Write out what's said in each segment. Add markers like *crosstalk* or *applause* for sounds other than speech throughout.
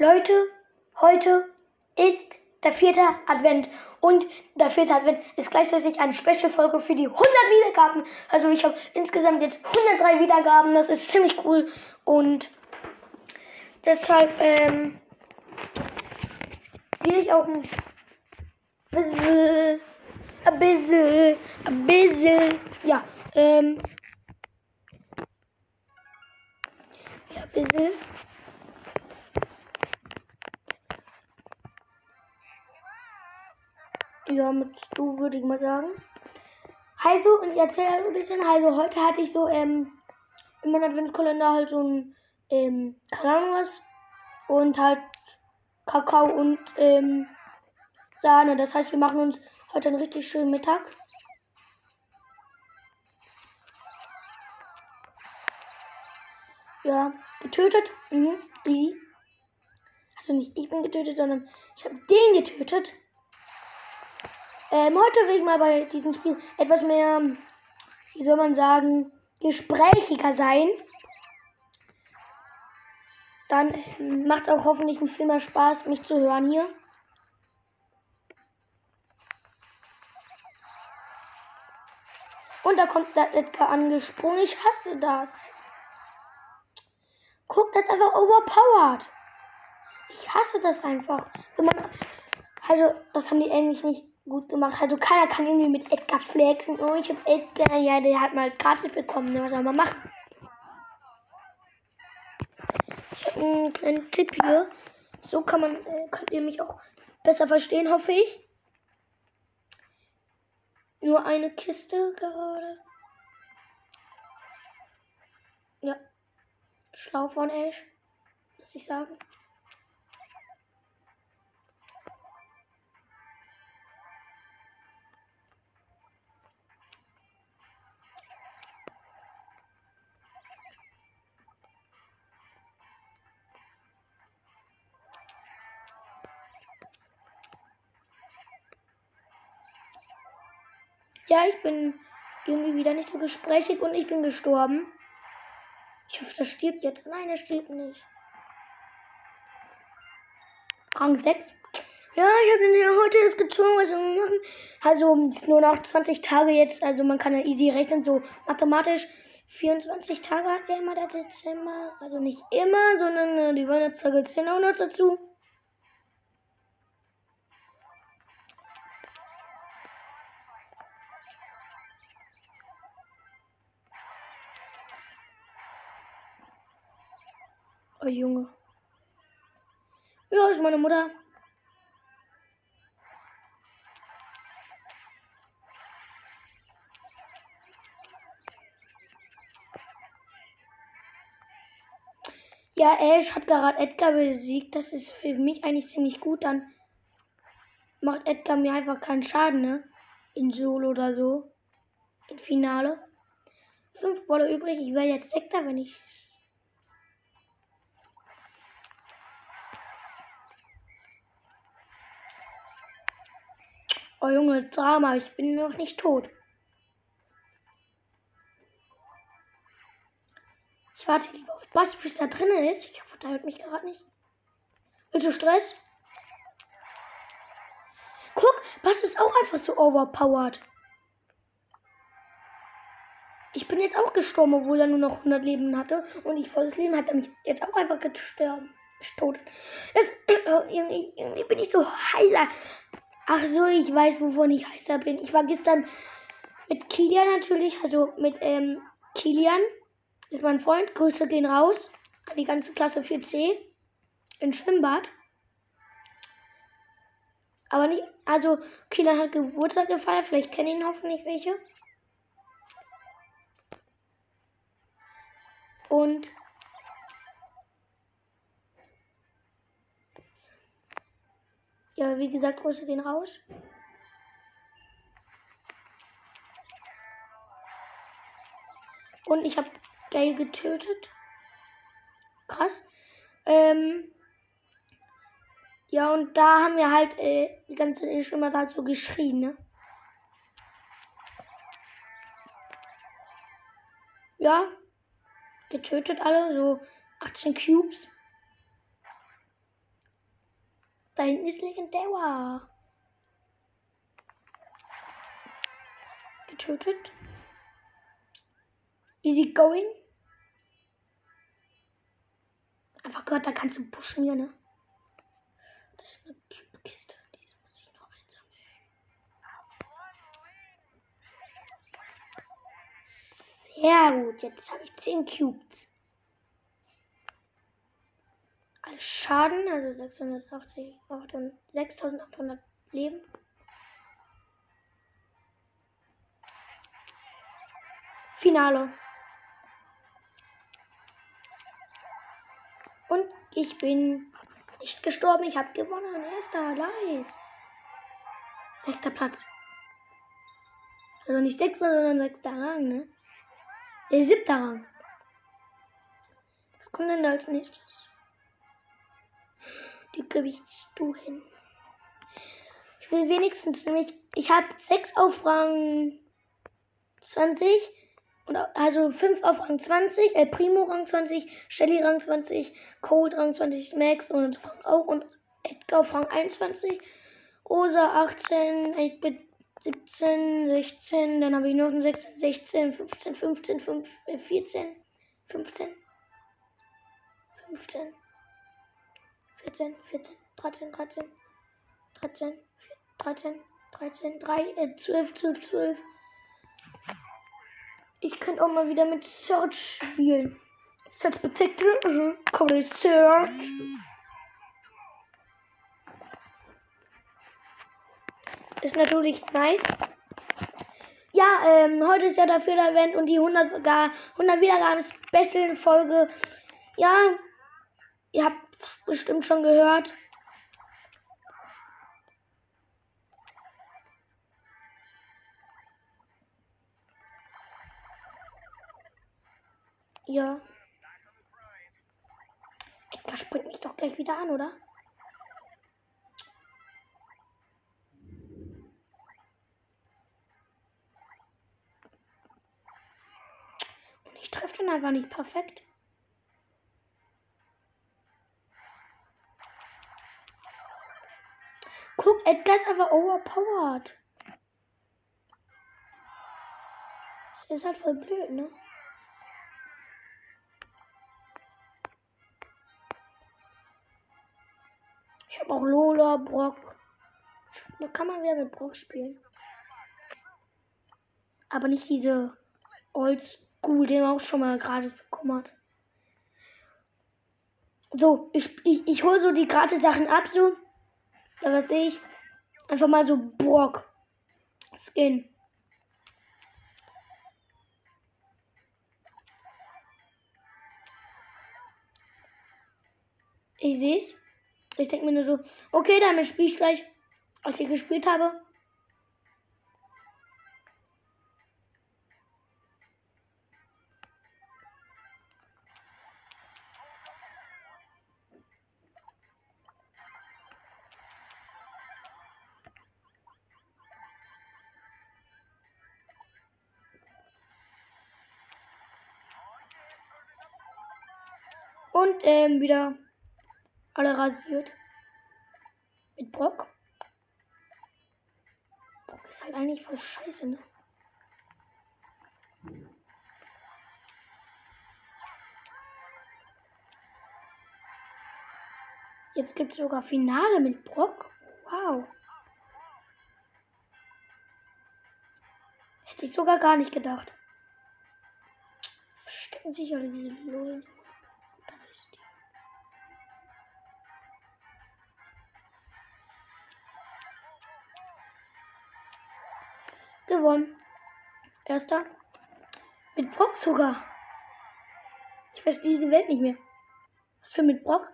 Leute, heute ist der vierte Advent. Und der vierte Advent ist gleichzeitig eine Special-Folge für die 100 Wiedergaben. Also ich habe insgesamt jetzt 103 Wiedergaben. Das ist ziemlich cool. Und deshalb ähm, will ich auch ein bisschen, ein bisschen, ein bisschen, ja, ähm, ja, ein bisschen. Ja, mit du würde ich mal sagen. Also, und ich erzähle halt ein bisschen. Also, heute hatte ich so, ähm, meinem Adventskalender halt so ein, ähm, keine Ahnung was. Und halt Kakao und, ähm, Sahne. Das heißt, wir machen uns heute einen richtig schönen Mittag. Ja, getötet. Mhm, easy. Also nicht ich bin getötet, sondern ich habe den getötet. Ähm, heute will ich mal bei diesem Spiel etwas mehr, wie soll man sagen, gesprächiger sein. Dann macht es auch hoffentlich viel mehr Spaß, mich zu hören hier. Und da kommt der Edgar angesprungen. Ich hasse das. Guck, das ist einfach overpowered. Ich hasse das einfach. Also, das haben die eigentlich nicht gut gemacht. Also keiner kann irgendwie mit Edgar flexen. Oh, ich hab Edgar, ja, der hat mal gratis bekommen. Was soll man machen? Ich habe einen kleinen Tipp hier. So kann man, äh, könnt ihr mich auch besser verstehen, hoffe ich. Nur eine Kiste gerade. Ja. Schlau von Ash, muss ich sagen. Ja, ich bin irgendwie wieder nicht so gesprächig und ich bin gestorben. Ich hoffe, das stirbt jetzt. Nein, er stirbt nicht. Rang 6. Ja, ich habe den heute erst gezogen, was wir machen. Also nur noch 20 Tage jetzt. Also man kann ja easy rechnen, so mathematisch. 24 Tage hat der immer der Dezember. Also nicht immer, sondern äh, die Weihnachtstage zählen auch noch dazu. Oh Junge. Ja, ist meine Mutter. Ja, Ash hat gerade Edgar besiegt. Das ist für mich eigentlich ziemlich gut. Dann macht Edgar mir einfach keinen Schaden, ne? In Solo oder so. Im Finale. Fünf Wolle übrig. Ich wäre jetzt Sektor, wenn ich Oh Junge, Drama, ich bin noch nicht tot. Ich warte lieber auf was, bis da drin ist. Ich hoffe, da hört mich gerade nicht. Willst du Stress? Guck, was ist auch einfach so overpowered. Ich bin jetzt auch gestorben, obwohl er nur noch 100 Leben hatte. Und ich volles Leben hat er mich jetzt auch einfach gestorben. Das, *clears throat* irgendwie, irgendwie bin ich so heiser. Ach so, ich weiß, wovon ich heißer bin. Ich war gestern mit Kilian natürlich, also mit ähm, Kilian, ist mein Freund. Grüße gehen raus an die ganze Klasse 4C im Schwimmbad. Aber nicht, also Kilian hat Geburtstag gefeiert, vielleicht kennen ihn hoffentlich welche. Und Ja, wie gesagt, Grüße gehen raus. Und ich habe Gay getötet. Krass. Ähm, ja, und da haben wir halt äh, die ganze Zeit schon mal dazu geschrien, ne? Ja, getötet alle, so 18 Cubes. Da hinten ist legendär. Getötet. Easy going. Einfach gehört, da kannst du pushen hier, ne? Das ist eine Kiste. Diese muss ich noch einsammeln. Sehr gut. Jetzt habe ich 10 Cubes. Schaden, also 680, 6800 Leben. Finale. Und ich bin nicht gestorben. Ich habe gewonnen. Erster, nice. Sechster Platz. Also nicht sechster, sondern sechster Rang, ne? Der siebter Rang. Was kommt denn da als nächstes? Die gewichtst du hin. Ich will wenigstens nämlich. Ich habe sechs auf Rang 20 und also 5 auf Rang 20, El Primo Rang 20, Shelly Rang 20, Cold Rang 20, Max und Frank auch und Edgar auf Rang 21, Rosa 18, 8-Bit 17, 16, dann habe ich noch einen 16, 16, 15, 15, 5, 14, 15, 15, 14, 14, 13, 13, 13, 13, 13, 3, äh, 12, 12, 12. Ich könnte auch mal wieder mit Search spielen. Search Protector, mhm. Cody Search. Ist natürlich nice. Ja, ähm, heute ist ja dafür der Event und die 100, 100 Wiedergaben Special Folge. Ja, ihr habt bestimmt schon gehört. Ja. Edgar springt mich doch gleich wieder an, oder? Und ich treffe den einfach nicht perfekt. Edgar ist einfach overpowered. Das ist halt voll blöd, ne? Ich habe auch Lola, Brock. Da kann man wieder mit Brock spielen. Aber nicht diese Oldschool, den man auch schon mal gratis bekommen hat. So, ich, ich, ich hole so die gratis Sachen ab, so. Ja, was sehe ich? Einfach mal so Brock. Skin. Ich sehe es. Ich denke mir nur so, okay, damit spiele ich gleich, als ich gespielt habe. Und ähm, wieder alle rasiert. Mit Brock. Brock ist halt eigentlich voll scheiße, ne? Jetzt gibt es sogar Finale mit Brock. Wow. Hätte ich sogar gar nicht gedacht. Verstecken sich alle diese Lullen. Gewonnen. Erster. Mit Brock sogar. Ich weiß diese Welt nicht mehr. Was für mit Brock?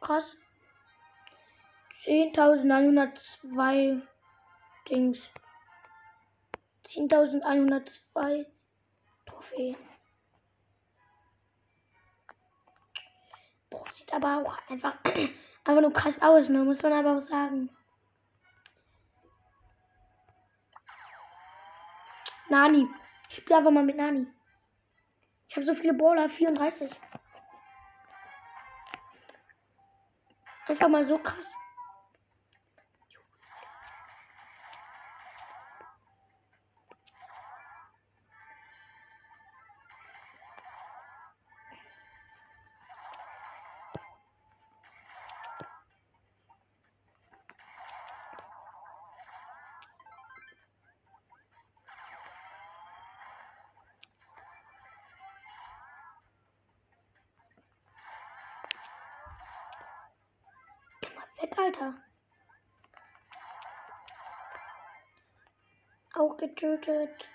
Krass. 10.102 Dings. 10.102 Trophäen. Boah, sieht aber auch einfach, *clears throat* einfach nur krass aus, ne? Muss man aber auch sagen. Nani. Ich spiele einfach mal mit Nani. Ich habe so viele Brawler, 34. Einfach mal so krass. Weg, Alter. Auch getötet.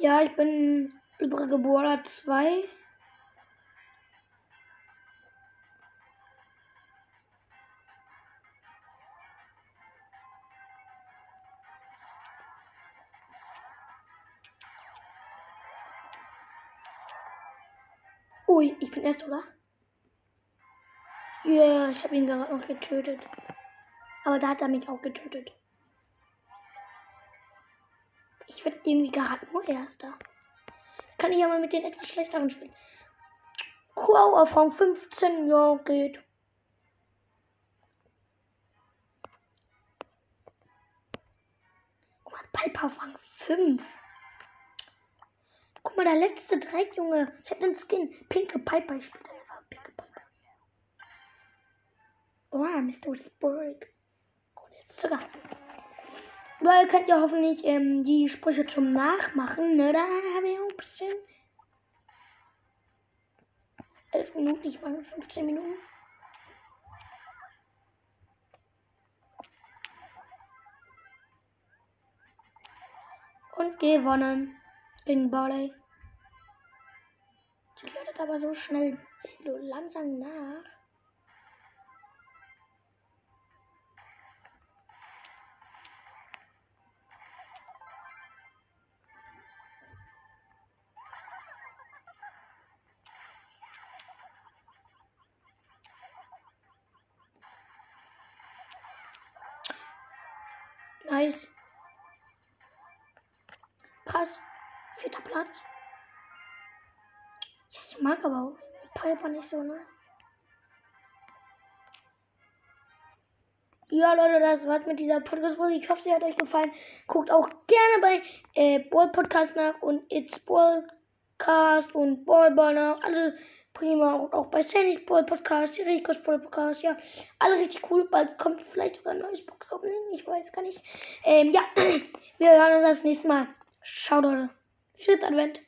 Ja, ich bin übrige Border 2. Ui, ich bin erst, oder? Ja, yeah, ich habe ihn gerade noch getötet. Aber da hat er mich auch getötet. Ich werde irgendwie gerade nur Erster. Kann ich ja mal mit den etwas schlechteren spielen. Wow, auf Rang 15, ja, geht. Guck mal, Piper auf Rang 5 mal, der letzte Dreck, Junge. Ich hab den Skin. Pinke Piper. Ich spiele einfach Pinke Piper. Oh, Mr. Spurg. Gut, jetzt sogar. Weil ihr könnt ja hoffentlich ähm, die Sprüche zum Nachmachen, ne? Da habe ich auch ein bisschen. 11 Minuten, ich meine 15 Minuten. Und gewonnen gegen Barley aber so schnell so langsam nach. Nice. Krass. Vierter Platz. Mag aber Piper nicht so, ne? Ja, Leute, das war's mit dieser Podcast-Folge. Ich hoffe, sie hat euch gefallen. Guckt auch gerne bei äh, Ball Podcast nach und It's Ballcast und Ballball nach. Alle prima. Und auch bei Sannys Ball Podcast, Ricos Ball Podcast. Ja, alle richtig cool. Bald kommt vielleicht sogar ein neues Box-Opening. Ich weiß gar nicht. Ähm, ja, *clears throat* wir hören uns das nächste Mal. Ciao, Leute. Vierter Advent.